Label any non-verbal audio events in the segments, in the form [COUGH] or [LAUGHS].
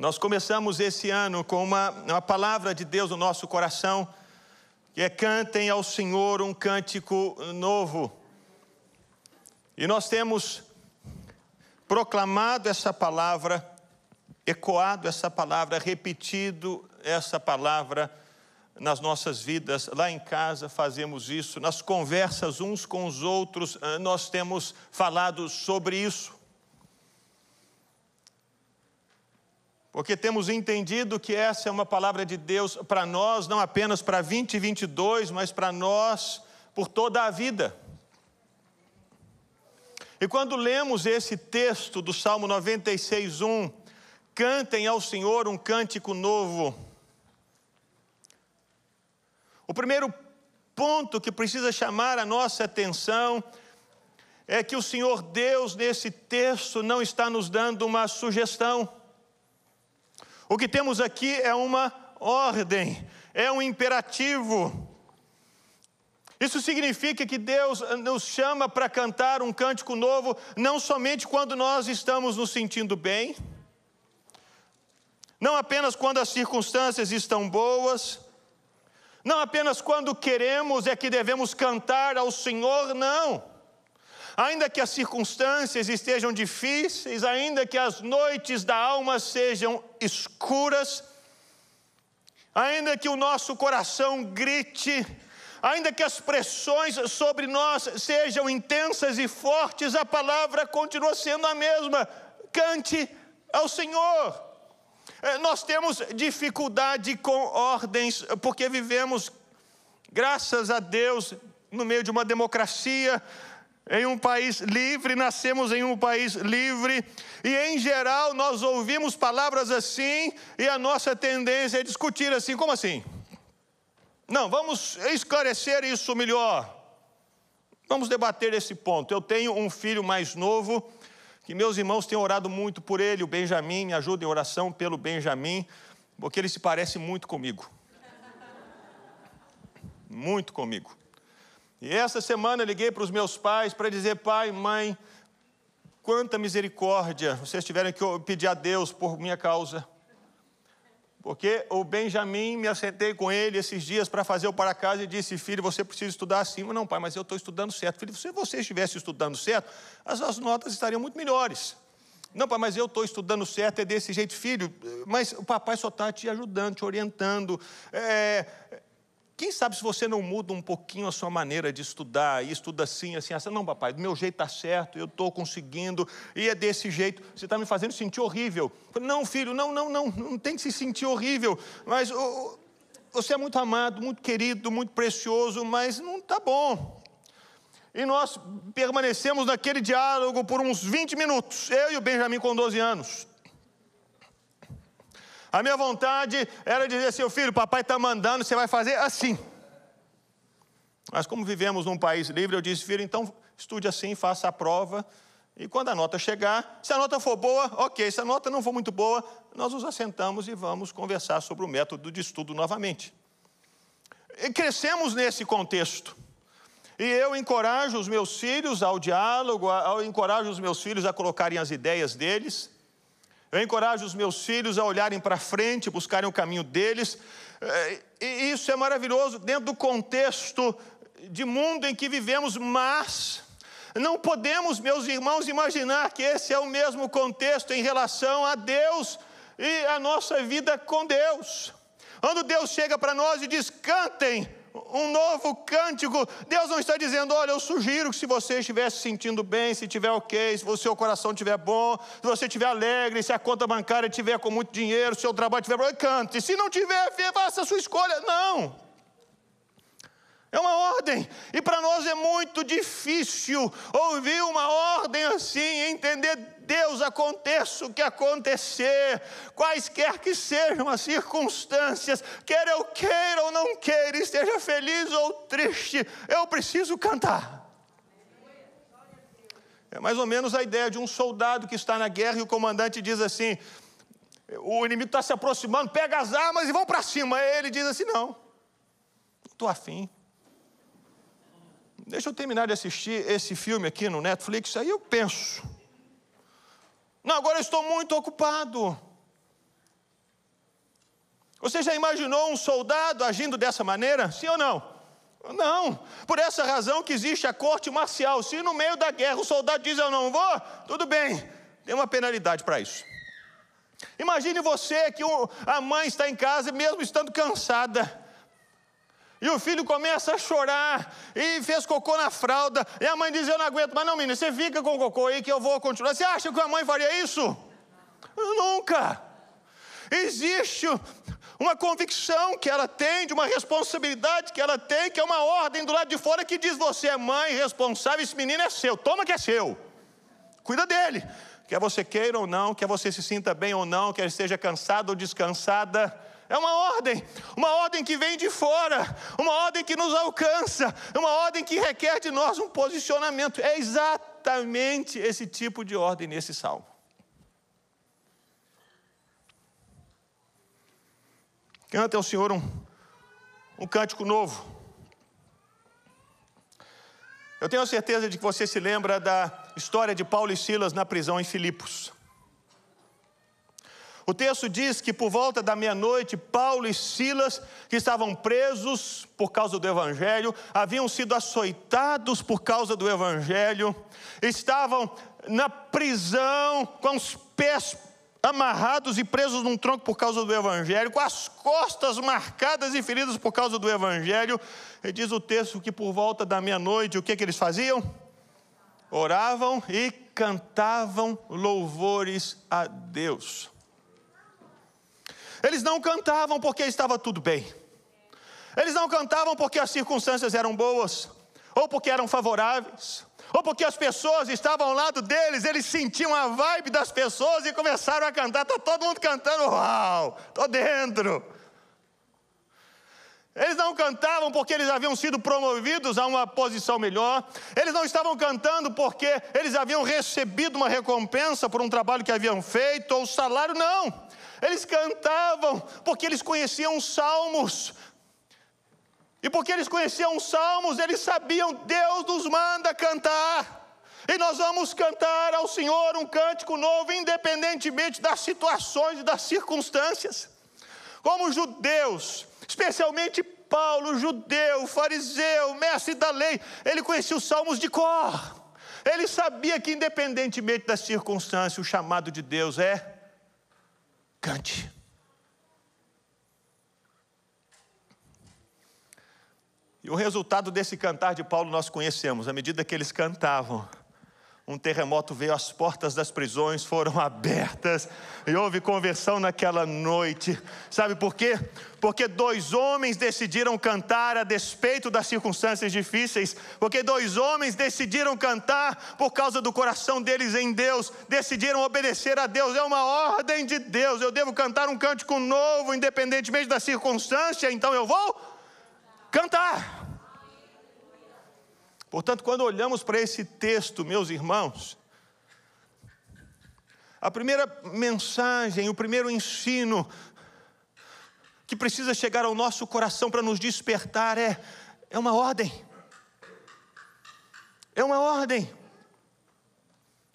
Nós começamos esse ano com uma, uma palavra de Deus no nosso coração, que é cantem ao Senhor um cântico novo. E nós temos proclamado essa palavra, ecoado essa palavra, repetido essa palavra nas nossas vidas, lá em casa fazemos isso, nas conversas uns com os outros, eh, nós temos falado sobre isso. Porque temos entendido que essa é uma palavra de Deus para nós, não apenas para 2022, mas para nós por toda a vida. E quando lemos esse texto do Salmo 96:1, cantem ao Senhor um cântico novo. O primeiro ponto que precisa chamar a nossa atenção é que o Senhor Deus nesse texto não está nos dando uma sugestão. O que temos aqui é uma ordem, é um imperativo. Isso significa que Deus nos chama para cantar um cântico novo, não somente quando nós estamos nos sentindo bem, não apenas quando as circunstâncias estão boas, não apenas quando queremos é que devemos cantar ao Senhor, não. Ainda que as circunstâncias estejam difíceis, ainda que as noites da alma sejam escuras, ainda que o nosso coração grite, ainda que as pressões sobre nós sejam intensas e fortes, a palavra continua sendo a mesma: cante ao Senhor. É, nós temos dificuldade com ordens, porque vivemos, graças a Deus, no meio de uma democracia, em um país livre, nascemos em um país livre, e em geral nós ouvimos palavras assim, e a nossa tendência é discutir assim: como assim? Não, vamos esclarecer isso melhor. Vamos debater esse ponto. Eu tenho um filho mais novo, que meus irmãos têm orado muito por ele, o Benjamin, me ajuda em oração pelo Benjamin, porque ele se parece muito comigo. Muito comigo. E essa semana eu liguei para os meus pais para dizer: pai, mãe, quanta misericórdia vocês tiveram que pedir a Deus por minha causa. Porque o Benjamin, me assentei com ele esses dias para fazer o para casa e disse: Filho, você precisa estudar acima. Não, pai, mas eu estou estudando certo. Filho, se você estivesse estudando certo, as, as notas estariam muito melhores. Não, pai, mas eu estou estudando certo, é desse jeito, filho. Mas o papai só está te ajudando, te orientando. É, quem sabe se você não muda um pouquinho a sua maneira de estudar, e estuda assim, assim, assim, não, papai, do meu jeito está certo, eu estou conseguindo, e é desse jeito, você está me fazendo sentir horrível. Não, filho, não, não, não, não tem que se sentir horrível, mas oh, você é muito amado, muito querido, muito precioso, mas não está bom. E nós permanecemos naquele diálogo por uns 20 minutos, eu e o Benjamin com 12 anos. A minha vontade era dizer, seu filho, papai está mandando, você vai fazer assim. Mas como vivemos num país livre, eu disse, filho, então estude assim, faça a prova. E quando a nota chegar, se a nota for boa, ok. Se a nota não for muito boa, nós nos assentamos e vamos conversar sobre o método de estudo novamente. E crescemos nesse contexto. E eu encorajo os meus filhos ao diálogo, eu encorajo os meus filhos a colocarem as ideias deles. Eu encorajo os meus filhos a olharem para frente, buscarem o caminho deles. É, e isso é maravilhoso dentro do contexto de mundo em que vivemos, mas não podemos, meus irmãos, imaginar que esse é o mesmo contexto em relação a Deus e a nossa vida com Deus. Quando Deus chega para nós e diz: cantem, um novo cântico. Deus não está dizendo, olha, eu sugiro que se você estiver se sentindo bem, se estiver ok, se o seu coração estiver bom, se você estiver alegre, se a conta bancária estiver com muito dinheiro, se o seu trabalho estiver bom, cante. Se não tiver, faça a sua escolha. Não. É uma ordem, e para nós é muito difícil ouvir uma ordem assim, entender Deus, aconteça o que acontecer, quaisquer que sejam as circunstâncias, quer eu queira ou não queira, esteja feliz ou triste, eu preciso cantar. É mais ou menos a ideia de um soldado que está na guerra e o comandante diz assim: o inimigo está se aproximando, pega as armas e vão para cima. Ele diz assim: não, não estou afim Deixa eu terminar de assistir esse filme aqui no Netflix, aí eu penso. Não, agora eu estou muito ocupado. Você já imaginou um soldado agindo dessa maneira? Sim ou não? Não. Por essa razão que existe a corte marcial. Se no meio da guerra o soldado diz eu não vou, tudo bem, tem uma penalidade para isso. Imagine você que a mãe está em casa, mesmo estando cansada, e o filho começa a chorar e fez cocô na fralda. E a mãe diz: Eu não aguento, mas não, menina, você fica com cocô aí que eu vou continuar. Você acha que a mãe faria isso? Nunca. Existe uma convicção que ela tem, de uma responsabilidade que ela tem, que é uma ordem do lado de fora que diz: Você é mãe responsável, esse menino é seu, toma que é seu. Cuida dele. Quer você queira ou não, quer você se sinta bem ou não, quer esteja cansado ou descansada é uma ordem, uma ordem que vem de fora, uma ordem que nos alcança, uma ordem que requer de nós um posicionamento. É exatamente esse tipo de ordem nesse salmo. Canta ao Senhor um, um cântico novo. Eu tenho certeza de que você se lembra da história de Paulo e Silas na prisão em Filipos. O texto diz que por volta da meia-noite, Paulo e Silas, que estavam presos por causa do Evangelho, haviam sido açoitados por causa do Evangelho, estavam na prisão com os pés amarrados e presos num tronco por causa do Evangelho, com as costas marcadas e feridas por causa do Evangelho. E diz o texto que por volta da meia-noite, o que, que eles faziam? Oravam e cantavam louvores a Deus. Eles não cantavam porque estava tudo bem. Eles não cantavam porque as circunstâncias eram boas, ou porque eram favoráveis, ou porque as pessoas estavam ao lado deles, eles sentiam a vibe das pessoas e começaram a cantar. Está todo mundo cantando, uau, estou dentro. Eles não cantavam porque eles haviam sido promovidos a uma posição melhor. Eles não estavam cantando porque eles haviam recebido uma recompensa por um trabalho que haviam feito ou salário, não. Eles cantavam porque eles conheciam os salmos. E porque eles conheciam os salmos, eles sabiam Deus nos manda cantar. E nós vamos cantar ao Senhor um cântico novo, independentemente das situações e das circunstâncias. Como judeus, especialmente Paulo, judeu, fariseu, mestre da lei, ele conhecia os salmos de cor. Ele sabia que, independentemente das circunstâncias, o chamado de Deus é Cante. E o resultado desse cantar de Paulo nós conhecemos. À medida que eles cantavam, um terremoto veio, as portas das prisões foram [LAUGHS] abertas e houve conversão naquela noite. Sabe por quê? Porque dois homens decidiram cantar a despeito das circunstâncias difíceis, porque dois homens decidiram cantar por causa do coração deles em Deus, decidiram obedecer a Deus, é uma ordem de Deus. Eu devo cantar um cântico novo, independentemente da circunstância, então eu vou cantar. Portanto, quando olhamos para esse texto, meus irmãos, a primeira mensagem, o primeiro ensino que precisa chegar ao nosso coração para nos despertar é, é uma ordem. É uma ordem.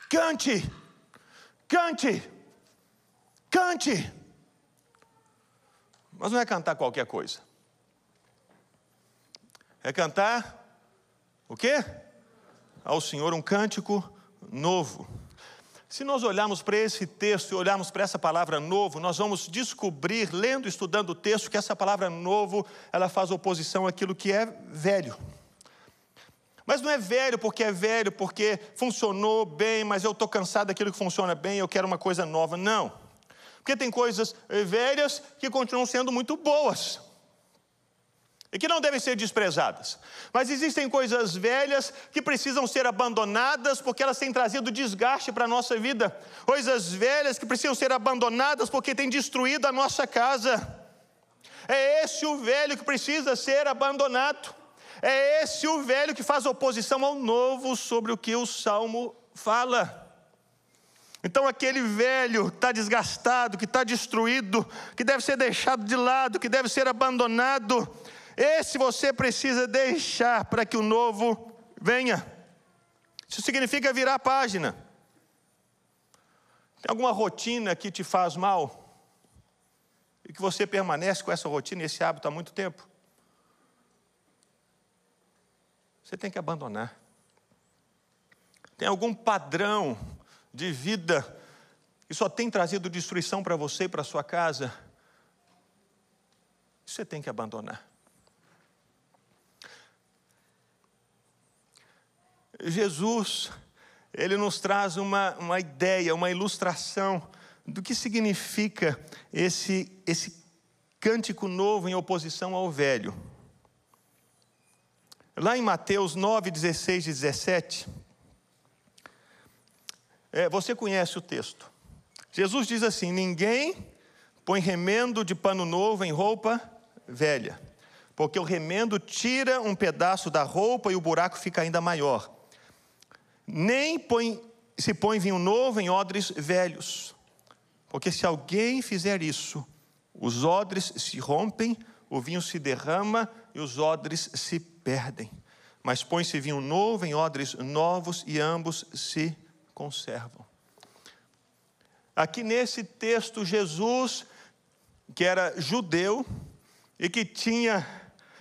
Cante, cante, cante. Mas não é cantar qualquer coisa. É cantar o quê? Ao Senhor um cântico novo. Se nós olharmos para esse texto e olharmos para essa palavra novo, nós vamos descobrir, lendo e estudando o texto, que essa palavra novo, ela faz oposição àquilo que é velho. Mas não é velho porque é velho, porque funcionou bem, mas eu estou cansado daquilo que funciona bem, eu quero uma coisa nova. Não. Porque tem coisas velhas que continuam sendo muito boas e que não devem ser desprezadas. Mas existem coisas velhas que precisam ser abandonadas porque elas têm trazido desgaste para a nossa vida. Coisas velhas que precisam ser abandonadas porque têm destruído a nossa casa. É esse o velho que precisa ser abandonado. É esse o velho que faz oposição ao novo sobre o que o salmo fala. Então, aquele velho está desgastado, que está destruído, que deve ser deixado de lado, que deve ser abandonado, esse você precisa deixar para que o novo venha. Isso significa virar a página. Tem alguma rotina que te faz mal? e que você permanece com essa rotina e esse hábito há muito tempo, você tem que abandonar. Tem algum padrão de vida que só tem trazido destruição para você e para sua casa? Você tem que abandonar. Jesus, ele nos traz uma, uma ideia, uma ilustração do que significa esse, esse cântico novo em oposição ao velho. Lá em Mateus 9, 16 e 17, é, você conhece o texto. Jesus diz assim: Ninguém põe remendo de pano novo em roupa velha, porque o remendo tira um pedaço da roupa e o buraco fica ainda maior. Nem põe, se põe vinho novo em odres velhos, porque se alguém fizer isso, os odres se rompem, o vinho se derrama e os odres se perdem. Mas põe-se vinho novo em odres novos e ambos se conservam. Aqui nesse texto, Jesus, que era judeu e que tinha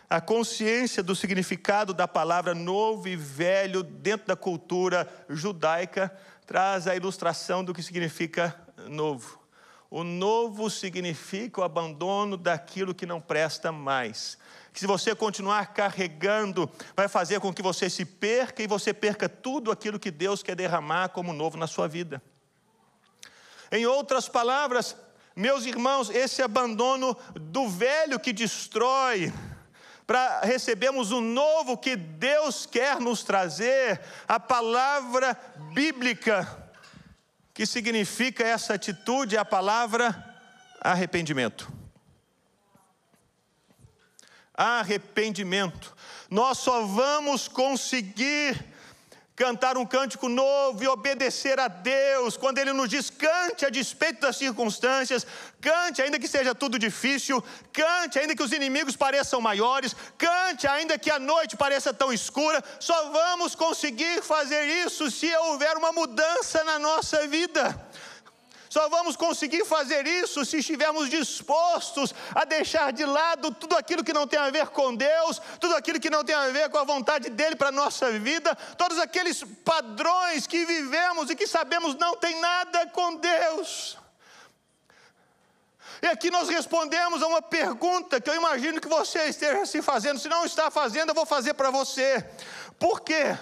a consciência do significado da palavra novo e velho dentro da cultura judaica, traz a ilustração do que significa novo. O novo significa o abandono daquilo que não presta mais. Que se você continuar carregando, vai fazer com que você se perca e você perca tudo aquilo que Deus quer derramar como novo na sua vida. Em outras palavras, meus irmãos, esse abandono do velho que destrói, para recebermos o novo que Deus quer nos trazer, a palavra bíblica, que significa essa atitude, a palavra arrependimento. Arrependimento. Nós só vamos conseguir cantar um cântico novo e obedecer a Deus, quando Ele nos diz cante a despeito das circunstâncias, cante ainda que seja tudo difícil, cante ainda que os inimigos pareçam maiores, cante ainda que a noite pareça tão escura, só vamos conseguir fazer isso se houver uma mudança na nossa vida. Só vamos conseguir fazer isso se estivermos dispostos a deixar de lado tudo aquilo que não tem a ver com Deus, tudo aquilo que não tem a ver com a vontade dEle para a nossa vida, todos aqueles padrões que vivemos e que sabemos não tem nada com Deus. E aqui nós respondemos a uma pergunta que eu imagino que você esteja se fazendo. Se não está fazendo, eu vou fazer para você. Por quê?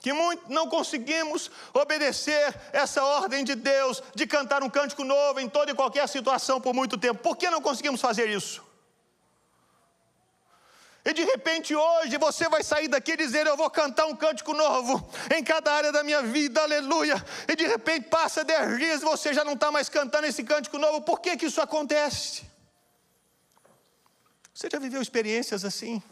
Que muito, não conseguimos obedecer essa ordem de Deus de cantar um cântico novo em toda e qualquer situação por muito tempo. Por que não conseguimos fazer isso? E de repente hoje você vai sair daqui e dizer: Eu vou cantar um cântico novo em cada área da minha vida, aleluia. E de repente passa dez dias e você já não está mais cantando esse cântico novo. Por que, que isso acontece? Você já viveu experiências assim?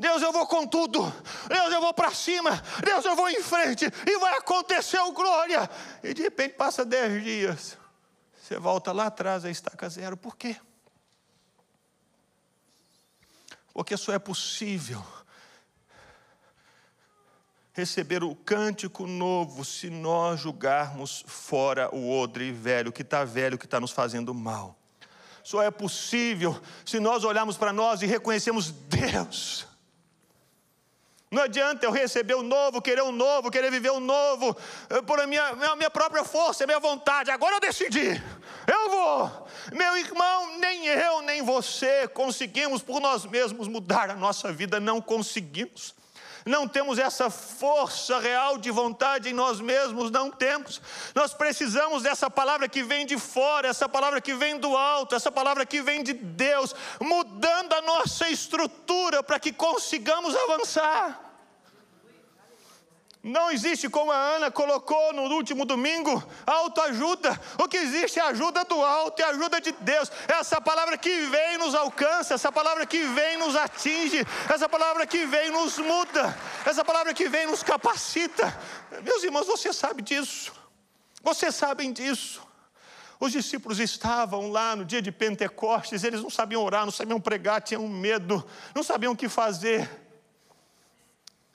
Deus, eu vou com tudo. Deus, eu vou para cima. Deus, eu vou em frente. E vai acontecer o glória. E de repente passa dez dias. Você volta lá atrás, a estaca zero. Por quê? Porque só é possível receber o cântico novo se nós julgarmos fora o odre velho, que está velho, que está nos fazendo mal. Só é possível se nós olharmos para nós e reconhecemos Deus não adianta eu receber o novo, querer o novo, querer viver o novo, eh, por minha, minha própria força, minha vontade. Agora eu decidi, eu vou. Meu irmão, nem eu, nem você conseguimos por nós mesmos mudar a nossa vida, não conseguimos. Não temos essa força real de vontade em nós mesmos, não temos. Nós precisamos dessa palavra que vem de fora, essa palavra que vem do alto, essa palavra que vem de Deus, mudando a nossa estrutura para que consigamos avançar. Não existe como a Ana colocou no último domingo, autoajuda. O que existe é ajuda do alto e a ajuda de Deus. Essa palavra que vem nos alcança, essa palavra que vem nos atinge, essa palavra que vem nos muda, essa palavra que vem nos capacita. Meus irmãos, você sabe disso. Vocês sabem disso. Os discípulos estavam lá no dia de Pentecostes, eles não sabiam orar, não sabiam pregar, tinham medo, não sabiam o que fazer.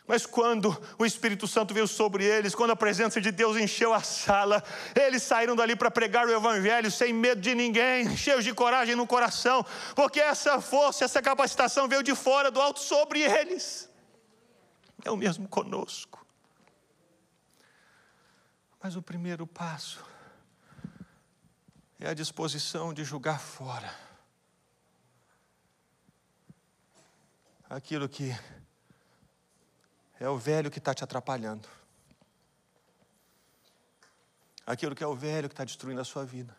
Mas quando o Espírito Santo veio sobre eles, quando a presença de Deus encheu a sala, eles saíram dali para pregar o Evangelho sem medo de ninguém, [LAUGHS] cheios de coragem no coração, porque essa força, essa capacitação veio de fora, do alto sobre eles. É o mesmo conosco. Mas o primeiro passo é a disposição de julgar fora aquilo que é o velho que está te atrapalhando. Aquilo que é o velho que está destruindo a sua vida.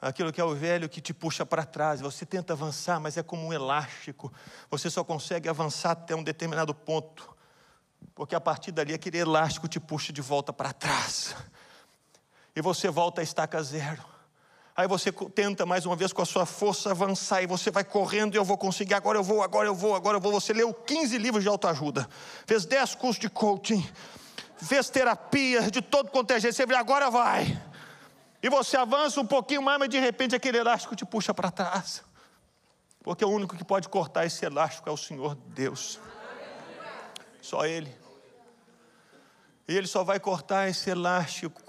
Aquilo que é o velho que te puxa para trás. Você tenta avançar, mas é como um elástico. Você só consegue avançar até um determinado ponto. Porque a partir dali aquele elástico te puxa de volta para trás. E você volta a estaca zero. Aí você tenta mais uma vez com a sua força avançar e você vai correndo e eu vou conseguir, agora eu vou, agora eu vou, agora eu vou. Você leu 15 livros de autoajuda, fez 10 cursos de coaching, fez terapia de todo quanto é jeito, você vê, agora vai. E você avança um pouquinho mais, mas de repente aquele elástico te puxa para trás. Porque o único que pode cortar esse elástico é o Senhor Deus. Só Ele. E Ele só vai cortar esse elástico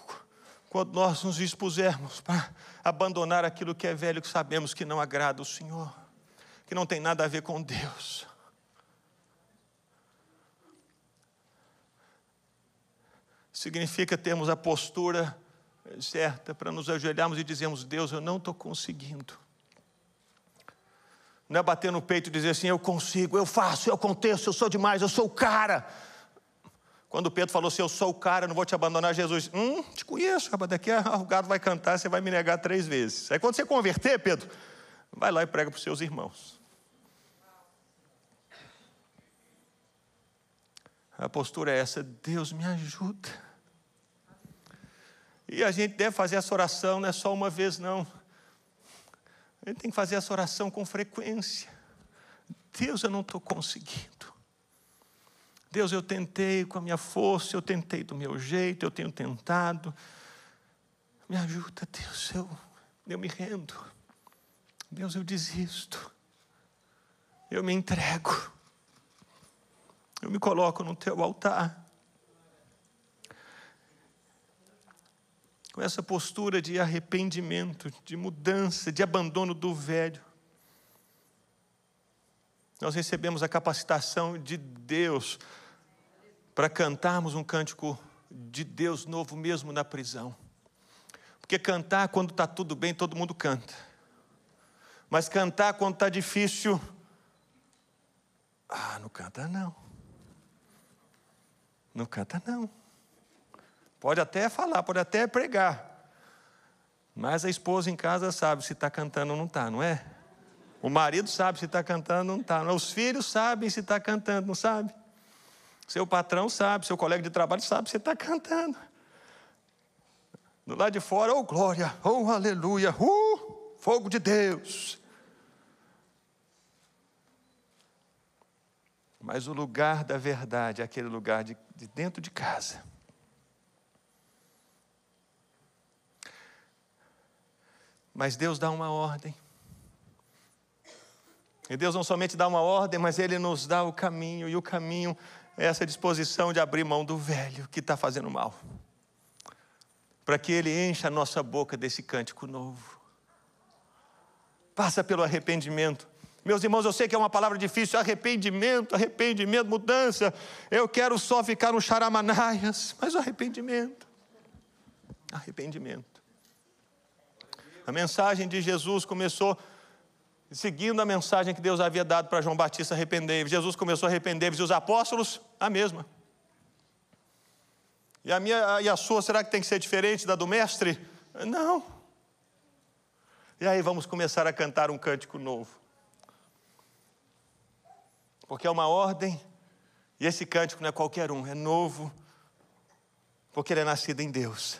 quando nós nos expusermos para abandonar aquilo que é velho, que sabemos que não agrada o Senhor, que não tem nada a ver com Deus. Significa termos a postura certa para nos ajoelharmos e dizermos: Deus, eu não estou conseguindo. Não é bater no peito e dizer assim: eu consigo, eu faço, eu aconteço, eu sou demais, eu sou o cara. Quando Pedro falou assim: Eu sou o cara, não vou te abandonar, Jesus, hum, te conheço, rapaz, daqui [LAUGHS] o gado vai cantar, você vai me negar três vezes. Aí quando você converter, Pedro, vai lá e prega para os seus irmãos. A postura é essa: Deus me ajuda. E a gente deve fazer essa oração, não é só uma vez, não. A gente tem que fazer essa oração com frequência. Deus, eu não estou conseguindo. Deus, eu tentei com a minha força, eu tentei do meu jeito, eu tenho tentado. Me ajuda, Deus, eu, eu me rendo. Deus, eu desisto. Eu me entrego. Eu me coloco no teu altar. Com essa postura de arrependimento, de mudança, de abandono do velho nós recebemos a capacitação de Deus para cantarmos um cântico de Deus novo mesmo na prisão. Porque cantar quando está tudo bem, todo mundo canta. Mas cantar quando está difícil, ah, não canta não. Não canta não. Pode até falar, pode até pregar. Mas a esposa em casa sabe se está cantando ou não está, não é? O marido sabe se está cantando ou não está. Os filhos sabem se está cantando, não sabe? Seu patrão sabe, seu colega de trabalho sabe, você está cantando. Do lado de fora, oh glória, oh aleluia, uh, fogo de Deus. Mas o lugar da verdade é aquele lugar de, de dentro de casa. Mas Deus dá uma ordem. E Deus não somente dá uma ordem, mas Ele nos dá o caminho, e o caminho essa disposição de abrir mão do velho que está fazendo mal, para que ele encha a nossa boca desse cântico novo. Passa pelo arrependimento. Meus irmãos, eu sei que é uma palavra difícil, arrependimento, arrependimento, mudança. Eu quero só ficar no charamanaias, mas o arrependimento. Arrependimento. A mensagem de Jesus começou seguindo a mensagem que Deus havia dado para João Batista arrepender. Jesus começou a arrepender, e os apóstolos, a mesma. E a minha e a sua, será que tem que ser diferente da do mestre? Não. E aí vamos começar a cantar um cântico novo. Porque é uma ordem, e esse cântico não é qualquer um, é novo, porque ele é nascido em Deus.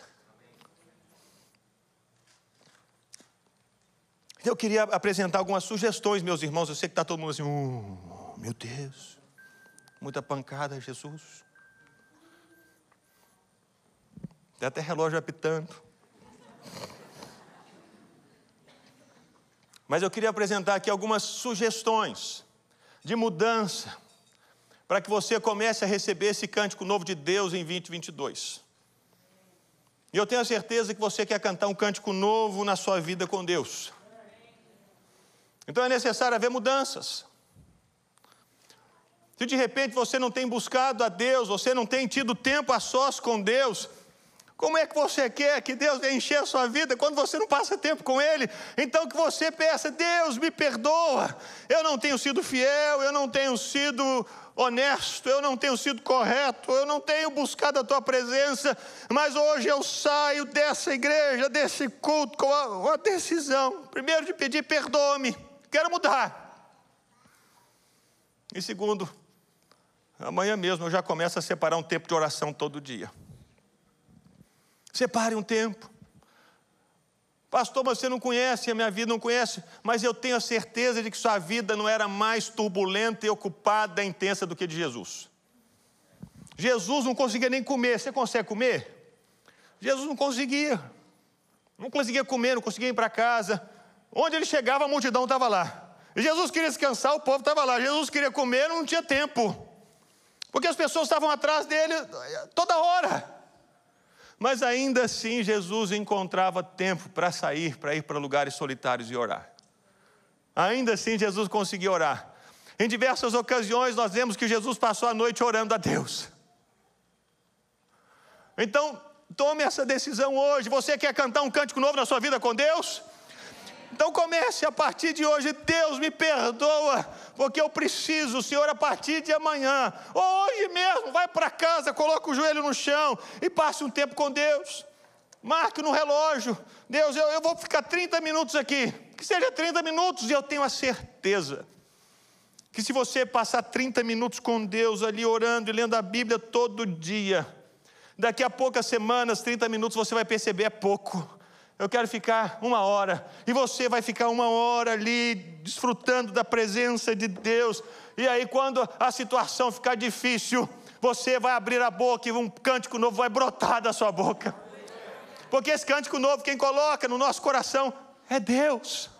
Eu queria apresentar algumas sugestões, meus irmãos. Eu sei que está todo mundo assim, oh, meu Deus, muita pancada, Jesus. Tem até relógio apitando. Mas eu queria apresentar aqui algumas sugestões de mudança para que você comece a receber esse cântico novo de Deus em 2022. E eu tenho a certeza que você quer cantar um cântico novo na sua vida com Deus. Então é necessário haver mudanças. Se de repente você não tem buscado a Deus, você não tem tido tempo a sós com Deus, como é que você quer que Deus encher a sua vida quando você não passa tempo com Ele? Então que você peça, Deus me perdoa, eu não tenho sido fiel, eu não tenho sido honesto, eu não tenho sido correto, eu não tenho buscado a tua presença, mas hoje eu saio dessa igreja, desse culto, com a, decisão, primeiro de pedir perdoa-me, quero mudar. E segundo, amanhã mesmo eu já começo a separar um tempo de oração todo dia. Separe um tempo. Pastor, você não conhece a minha vida, não conhece, mas eu tenho a certeza de que sua vida não era mais turbulenta e ocupada intensa do que de Jesus. Jesus não conseguia nem comer. Você consegue comer? Jesus não conseguia. Não conseguia comer, não conseguia ir para casa. Onde ele chegava, a multidão estava lá. Jesus queria descansar, o povo estava lá. Jesus queria comer, não tinha tempo. Porque as pessoas estavam atrás dele toda hora. Mas ainda assim, Jesus encontrava tempo para sair, para ir para lugares solitários e orar. Ainda assim, Jesus conseguia orar. Em diversas ocasiões, nós vemos que Jesus passou a noite orando a Deus. Então, tome essa decisão hoje. Você quer cantar um cântico novo na sua vida com Deus? Então comece a partir de hoje, Deus me perdoa, porque eu preciso, Senhor, a partir de amanhã, ou hoje mesmo, vai para casa, coloca o joelho no chão e passe um tempo com Deus. Marque no relógio, Deus, eu, eu vou ficar 30 minutos aqui, que seja 30 minutos, e eu tenho a certeza que se você passar 30 minutos com Deus ali orando e lendo a Bíblia todo dia, daqui a poucas semanas, 30 minutos você vai perceber é pouco eu quero ficar uma hora, e você vai ficar uma hora ali desfrutando da presença de Deus, e aí, quando a situação ficar difícil, você vai abrir a boca e um cântico novo vai brotar da sua boca, porque esse cântico novo, quem coloca no nosso coração é Deus.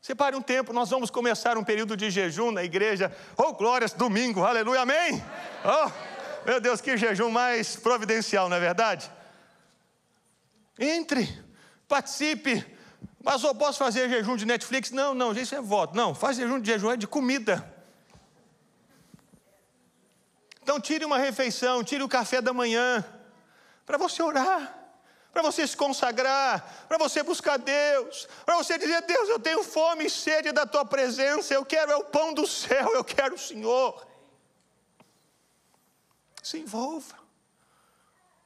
Separe um tempo, nós vamos começar um período de jejum na igreja. Oh, glórias, domingo, aleluia, amém. Oh, meu Deus, que jejum mais providencial, não é verdade? Entre, participe. Mas eu posso fazer jejum de Netflix? Não, não, isso é voto. Não, faz jejum de jejum é de comida. Então tire uma refeição, tire o café da manhã, para você orar, para você se consagrar, para você buscar Deus, para você dizer: Deus, eu tenho fome e sede da tua presença, eu quero é o pão do céu, eu quero o Senhor. Se envolva.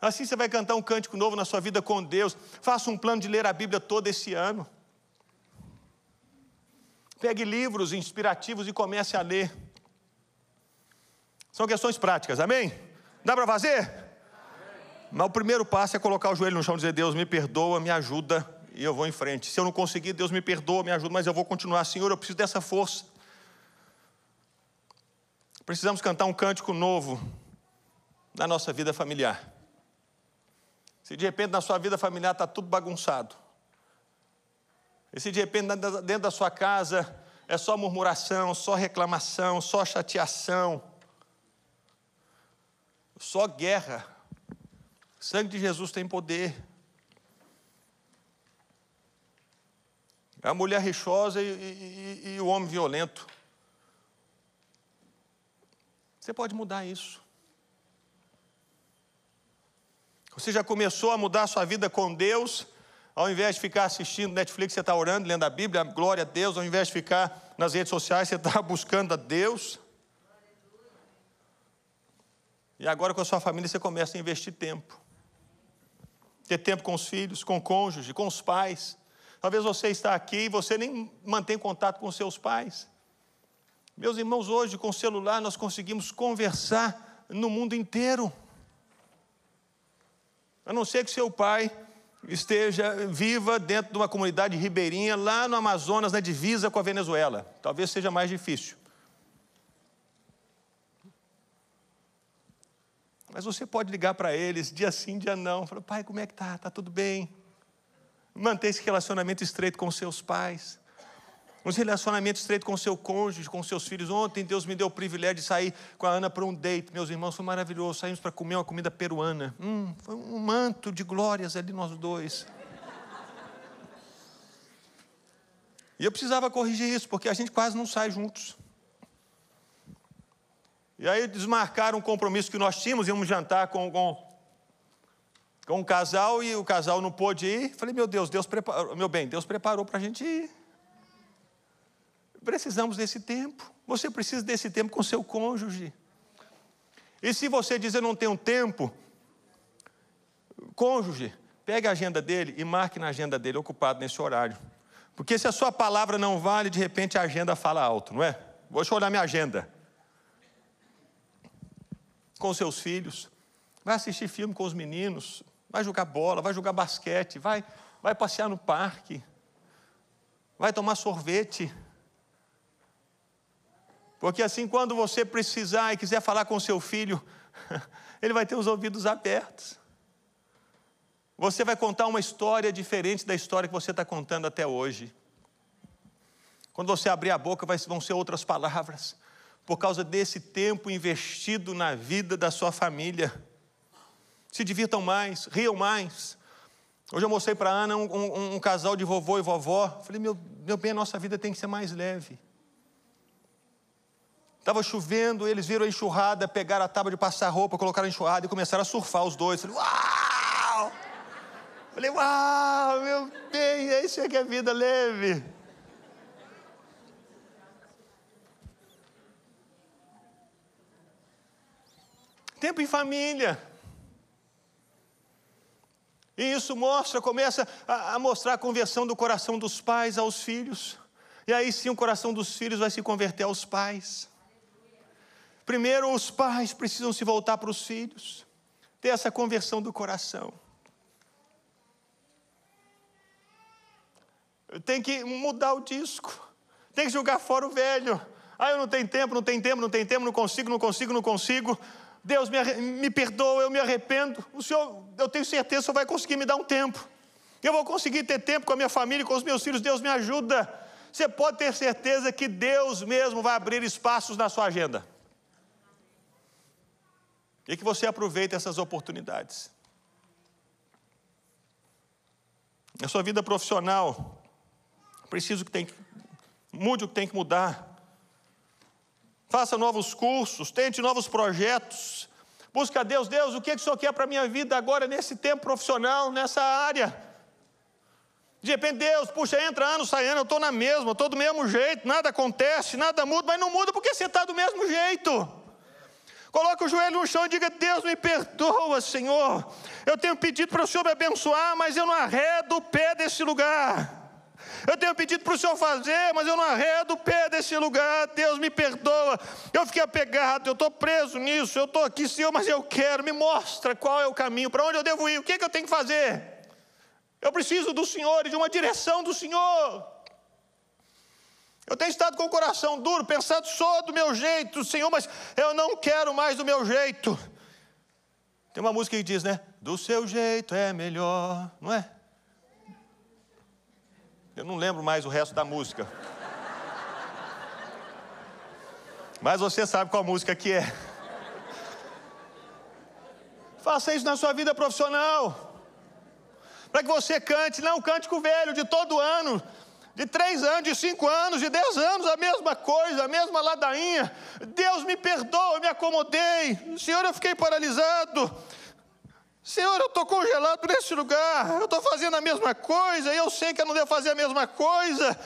Assim você vai cantar um cântico novo na sua vida com Deus. Faça um plano de ler a Bíblia todo esse ano. Pegue livros inspirativos e comece a ler. São questões práticas, amém? Dá para fazer? Mas o primeiro passo é colocar o joelho no chão e dizer: Deus, me perdoa, me ajuda, e eu vou em frente. Se eu não conseguir, Deus me perdoa, me ajuda, mas eu vou continuar. Senhor, eu preciso dessa força. Precisamos cantar um cântico novo na nossa vida familiar. Se de repente na sua vida familiar está tudo bagunçado, e se de repente dentro da sua casa é só murmuração, só reclamação, só chateação, só guerra, o sangue de Jesus tem poder. A mulher rixosa e, e, e, o homem violento. Você pode mudar isso. Você já começou a mudar a sua vida com Deus? Ao invés de ficar assistindo Netflix, você está orando, lendo a Bíblia, glória a Deus. Ao invés de ficar nas redes sociais, você está [LAUGHS] buscando a Deus. E agora com a sua família você começa a investir tempo. Ter tempo com os filhos, com o cônjuge, com os pais. Talvez você está aqui e você nem mantém contato com seus pais. Meus irmãos, hoje com o celular nós conseguimos conversar no mundo inteiro. A não ser que seu pai esteja viva dentro de uma comunidade ribeirinha lá no Amazonas, na divisa com a Venezuela. Talvez seja mais difícil. Mas você pode ligar para eles dia sim, dia não. Falar, pai, como é que tá? Tá tudo bem? Manter esse relacionamento estreito com seus pais. Um relacionamento estreito com seu cônjuge, com seus filhos. Ontem Deus me deu o privilégio de sair com a Ana para um date. Meus irmãos, foi maravilhoso. Saímos para comer uma comida peruana. Hum, foi um manto de glórias ali nós dois. E eu precisava corrigir isso, porque a gente quase não sai juntos. E aí desmarcaram um compromisso que nós tínhamos, íamos jantar com, com, com um casal e o casal não pôde ir. Falei, meu Deus, Deus preparou, meu bem, Deus preparou para a gente ir. Precisamos desse tempo. Você precisa desse tempo com seu cônjuge. E se você dizer não tenho tempo, cônjuge, pegue a agenda dele e marque na agenda dele ocupado nesse horário. Porque se a sua palavra não vale, de repente a agenda fala alto, não é? Deixa eu olhar minha agenda. Com seus filhos, vai assistir filme com os meninos, vai jogar bola, vai jogar basquete, vai, vai passear no parque, vai tomar sorvete. Porque assim, quando você precisar e quiser falar com seu filho, [LAUGHS] ele vai ter os ouvidos abertos. Você vai contar uma história diferente da história que você está contando até hoje. Quando você abrir a boca, vão ser outras palavras, por causa desse tempo investido na vida da sua família. Se divirtam mais, riam mais. Hoje eu mostrei para a Ana um, um, um, casal de vovô e vovó. Falei, meu, meu bem, a nossa vida tem que ser mais leve. Estava chovendo, eles viram a enxurrada, pegaram a tábua de passar roupa, colocaram a enxurrada e começaram a surfar os dois. Falei, uau! Falei, uau, meu bem, é isso que é vida leve. Tempo em família. E isso mostra, começa a, a mostrar a conversão do coração dos pais aos filhos. E aí sim o coração dos filhos vai se converter aos pais. Primeiro, os pais precisam se voltar para os filhos, ter essa conversão do coração. Tem que mudar o disco, tem que jogar fora o velho. Ah, eu não tenho tempo, não tenho tempo, não tenho tempo, não consigo, não consigo, não consigo. Deus me, me perdoa, eu me arrependo. O Senhor, eu tenho certeza, o Senhor vai conseguir me dar um tempo. Eu vou conseguir ter tempo com a minha família, com os meus filhos. Deus me ajuda. Você pode ter certeza que Deus mesmo vai abrir espaços na sua agenda. E que você aproveite essas oportunidades. Na sua vida profissional, preciso que tem mude o que tem que mudar. Faça novos cursos, tente novos projetos. Busca a Deus, Deus, o que, é que o Senhor quer para a minha vida agora, nesse tempo profissional, nessa área? De repente, Deus, puxa, entra ano, sai ano, eu estou na mesma, estou do mesmo jeito, nada acontece, nada muda, mas não muda porque você está do mesmo jeito. Coloque o joelho no chão e diga: Deus me perdoa, Senhor. Eu tenho pedido para o Senhor me abençoar, mas eu não arredo o pé desse lugar. Eu tenho pedido para o Senhor fazer, mas eu não arredo o pé desse lugar. Deus me perdoa. Eu fiquei apegado, eu estou preso nisso. Eu estou aqui, Senhor, mas eu quero. Me mostra qual é o caminho, para onde eu devo ir, o que, é que eu tenho que fazer. Eu preciso do Senhor e de uma direção do Senhor. Eu tenho estado com o coração duro, pensado só do meu jeito, Senhor, mas eu não quero mais do meu jeito. Tem uma música que diz, né? Do seu jeito é melhor, não é? Eu não lembro mais o resto da música. Mas você sabe qual música que é. Faça isso na sua vida profissional. Para que você cante, não cante com o velho de todo ano de três anos, de cinco anos, de dez anos, a mesma coisa, a mesma ladainha. Deus me perdoa, eu me acomodei. Senhor, eu fiquei paralisado. Senhor, eu estou congelado nesse lugar. Eu estou fazendo a mesma coisa. E eu sei que eu não devo fazer a mesma coisa.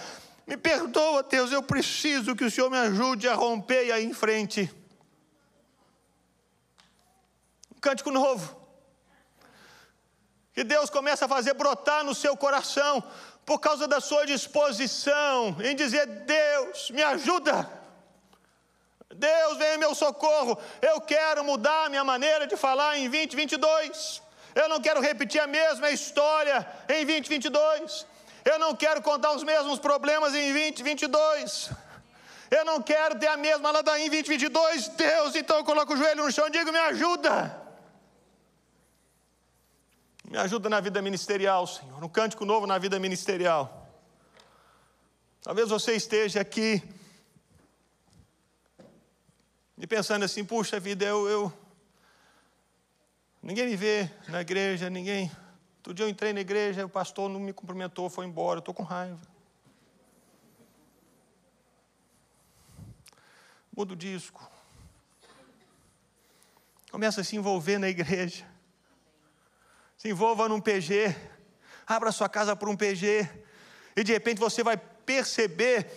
Me perdoa, Deus. Eu preciso que o Senhor me ajude a romper e a ir em frente. Um cântico novo. Que Deus começa a fazer brotar no seu coração por causa da sua disposição em dizer: Deus, me ajuda. Deus, vem em meu socorro. Eu quero mudar a minha maneira de falar em 2022. Eu não quero repetir a mesma história em 2022. Eu não quero contar os mesmos problemas em 2022. Eu não quero ter a mesma ladainha em 2022. Deus, então eu coloco o joelho no chão e digo: me ajuda. Me ajuda na vida ministerial, Senhor. Um cântico novo na vida ministerial. Talvez você esteja aqui e pensando assim: puxa vida, eu, eu. Ninguém me vê na igreja, ninguém. Outro dia eu entrei na igreja, o pastor não me cumprimentou, foi embora, eu estou com raiva. Muda o disco. Começa a se envolver na igreja. Se envolva num PG. Abra sua casa para um PG. E de repente você vai perceber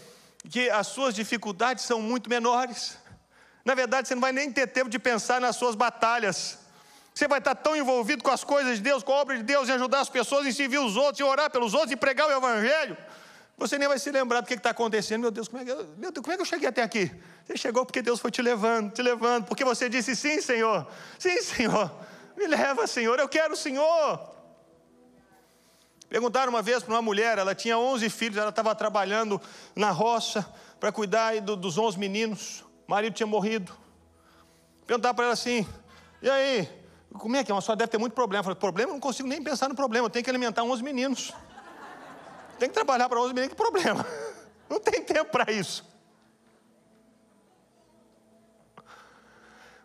que as suas dificuldades são muito menores. Na verdade, você não vai nem ter tempo de pensar nas suas batalhas. Você vai estar tão envolvido com as coisas de Deus, com a obra de Deus, em ajudar as pessoas, em servir os outros, em orar pelos outros, em pregar o Evangelho. Você nem vai se lembrar do que está acontecendo. Meu Deus, como é que eu, meu Deus, como é que eu cheguei até aqui? Você chegou porque Deus foi te levando, te levando, porque você disse sim, Senhor. Sim, Senhor. Me leva, Senhor. Eu quero o Senhor. Perguntaram uma vez para uma mulher, ela tinha 11 filhos, ela estava trabalhando na roça para cuidar do, dos 11 meninos. O marido tinha morrido. Perguntaram para ela assim: e aí, como é que é? Uma só deve ter muito problema. Eu falei: problema? Eu não consigo nem pensar no problema, eu tenho que alimentar 11 meninos. Tem que trabalhar para 11 meninos, que problema? [LAUGHS] Não tem tempo para isso.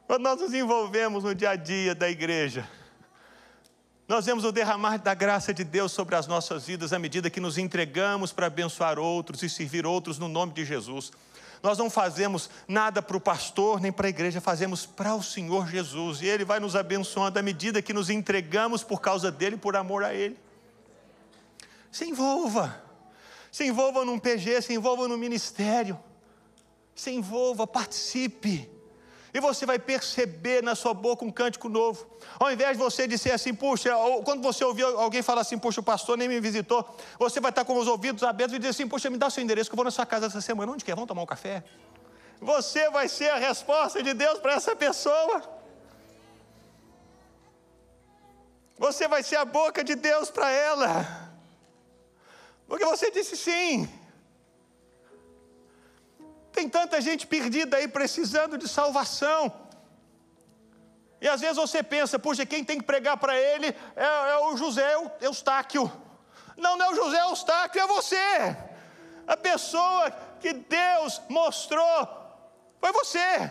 Quando nós nos envolvemos no dia a dia da igreja, nós vemos o derramar da graça de Deus sobre as nossas vidas à medida que nos entregamos para abençoar outros e servir outros no nome de Jesus. Nós não fazemos nada para o pastor nem para a igreja, fazemos para o Senhor Jesus e Ele vai nos abençoando à medida que nos entregamos por causa dele, por amor a Ele. Se envolva, se envolva num PG, se envolva no ministério, se envolva, participe e você vai perceber na sua boca um cântico novo. Ao invés de você dizer assim, puxa, quando você ouvir alguém falar assim, puxa, o pastor nem me visitou, você vai estar com os ouvidos abertos e dizer assim, puxa, me dá o seu endereço que eu vou na sua casa essa semana. Onde quer? Vamos tomar um café? Você vai ser a resposta de Deus para essa pessoa. Você vai ser a boca de Deus para ela. Porque você disse sim. Tem tanta gente perdida aí precisando de salvação. E às vezes você pensa, puxa, quem tem que pregar para ele é, é, o José Eustáquio. Não, não é o José Eustáquio, é você. A pessoa que Deus mostrou foi você.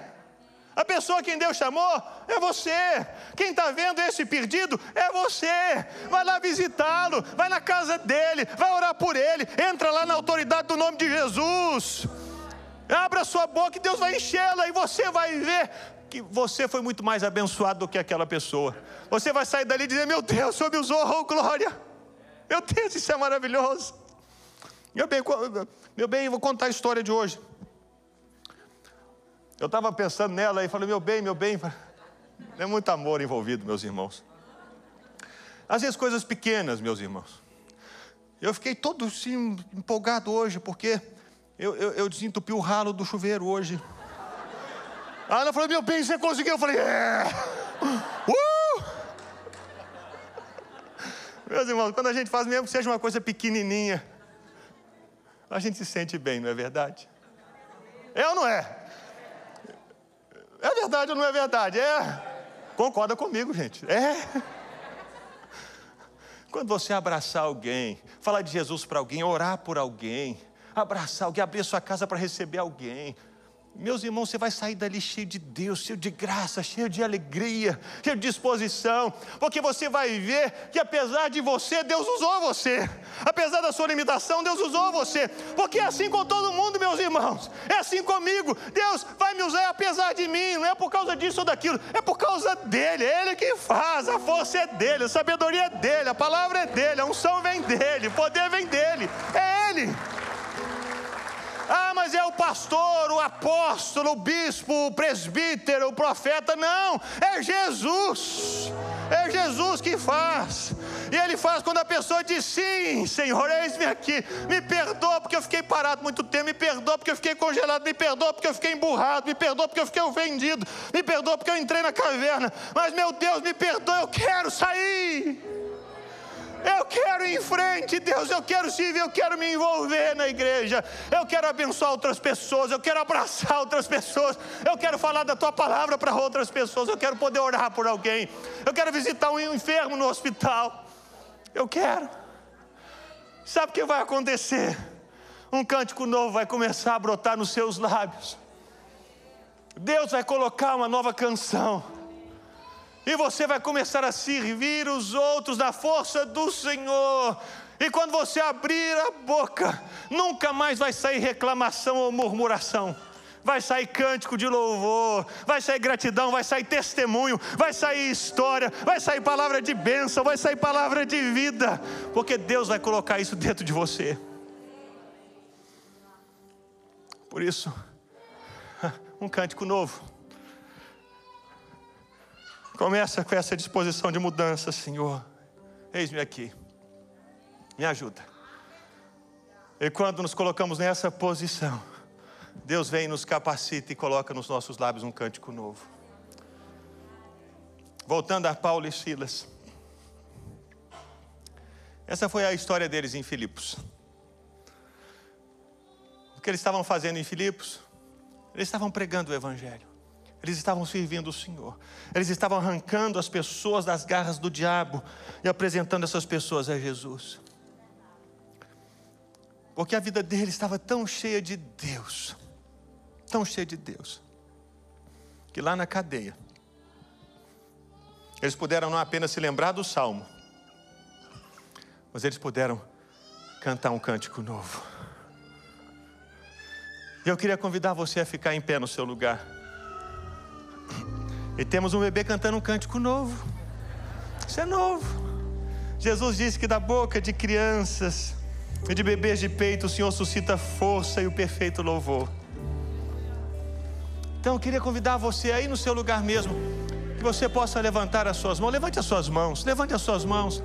A pessoa quem Deus chamou é você. Quem está vendo esse perdido é você. Vai lá visitá-lo, vai na casa dele, vai orar por ele, entra lá na autoridade do nome de Jesus. Abra sua boca e Deus vai enchê-la e você vai ver que você foi muito mais abençoado do que aquela pessoa. Você vai sair dali e dizer: Meu Deus, o Senhor me usou, oh glória. Meu Deus, isso é maravilhoso. Meu bem, meu bem, vou contar a história de hoje. Eu estava pensando nela e falei: Meu bem, meu bem. É muito amor envolvido, meus irmãos. Às vezes coisas pequenas, meus irmãos. Eu fiquei todo assim, empolgado hoje, porque eu, eu, eu desentupi o ralo do chuveiro hoje. Ah, ela falou, meu bem, você conseguiu? Eu falei, é. Uh! Meus irmãos, quando a gente faz, mesmo que seja uma coisa pequenininha, a gente se sente bem, não é verdade? É ou não é? É verdade ou não é verdade? É. Concorda comigo, gente. É. Quando você abraçar alguém, falar de Jesus para alguém, orar por alguém, abraçar alguém, abrir sua casa para receber alguém. Meus irmãos, você vai sair dali cheio de Deus, cheio de graça, cheio de alegria, cheio de disposição, porque você vai ver que apesar de você, Deus usou você, apesar da sua limitação, Deus usou você, porque é assim com todo mundo, meus irmãos, é assim comigo, Deus vai me usar apesar de mim, não é por causa disso ou daquilo, é por causa dEle, é Ele que faz, a força é dEle, a sabedoria é dEle, a palavra é dEle, a unção vem dEle, o poder vem dEle, é Ele. Ah, mas é o pastor, o apóstolo, o bispo, o presbítero, o profeta. Não, é Jesus. É Jesus que faz. E Ele faz quando a pessoa diz: Sim, Senhor, eis-me aqui. Me perdoa porque eu fiquei parado muito tempo. Me perdoa porque eu fiquei congelado. Me perdoa porque eu fiquei emburrado. Me perdoa porque eu fiquei ofendido. Me perdoa porque eu entrei na caverna. Mas, meu Deus, me perdoa, eu quero sair. Eu quero ir em frente, Deus, eu quero servir, eu quero me envolver na igreja, eu quero abençoar outras pessoas, eu quero abraçar outras pessoas, eu quero falar da tua palavra para outras pessoas, eu quero poder orar por alguém, eu quero visitar um enfermo no hospital, eu quero. Sabe o que vai acontecer? Um cântico novo vai começar a brotar nos seus lábios. Deus vai colocar uma nova canção. E você vai começar a servir os outros na força do Senhor. E quando você abrir a boca, nunca mais vai sair reclamação ou murmuração. Vai sair cântico de louvor, vai sair gratidão, vai sair testemunho, vai sair história, vai sair palavra de bênção, vai sair palavra de vida, porque Deus vai colocar isso dentro de você. Por isso, [LAUGHS] um cântico novo. Começa com essa disposição de mudança, Senhor. Eis-me aqui. Me ajuda. E quando nos colocamos nessa posição, Deus vem, nos capacita e coloca nos nossos lábios um cântico novo. Voltando a Paulo e Silas. Essa foi a história deles em Filipos. O que eles estavam fazendo em Filipos? Eles estavam pregando o Evangelho. Eles estavam servindo o Senhor. Eles estavam arrancando as pessoas das garras do diabo e apresentando essas pessoas a Jesus. Porque a vida deles estava tão cheia de Deus, tão cheia de Deus, que lá na cadeia, eles puderam não apenas se lembrar do salmo, mas eles puderam cantar um cântico novo. E eu queria convidar você a ficar em pé no seu lugar. E temos um bebê cantando um cântico novo. Isso é novo. Jesus disse que da boca de crianças e de bebês de peito o Senhor suscita força e o perfeito louvor. Então eu queria convidar você aí no seu lugar mesmo, que você possa levantar as suas mãos. Levante as suas mãos, levante as suas mãos.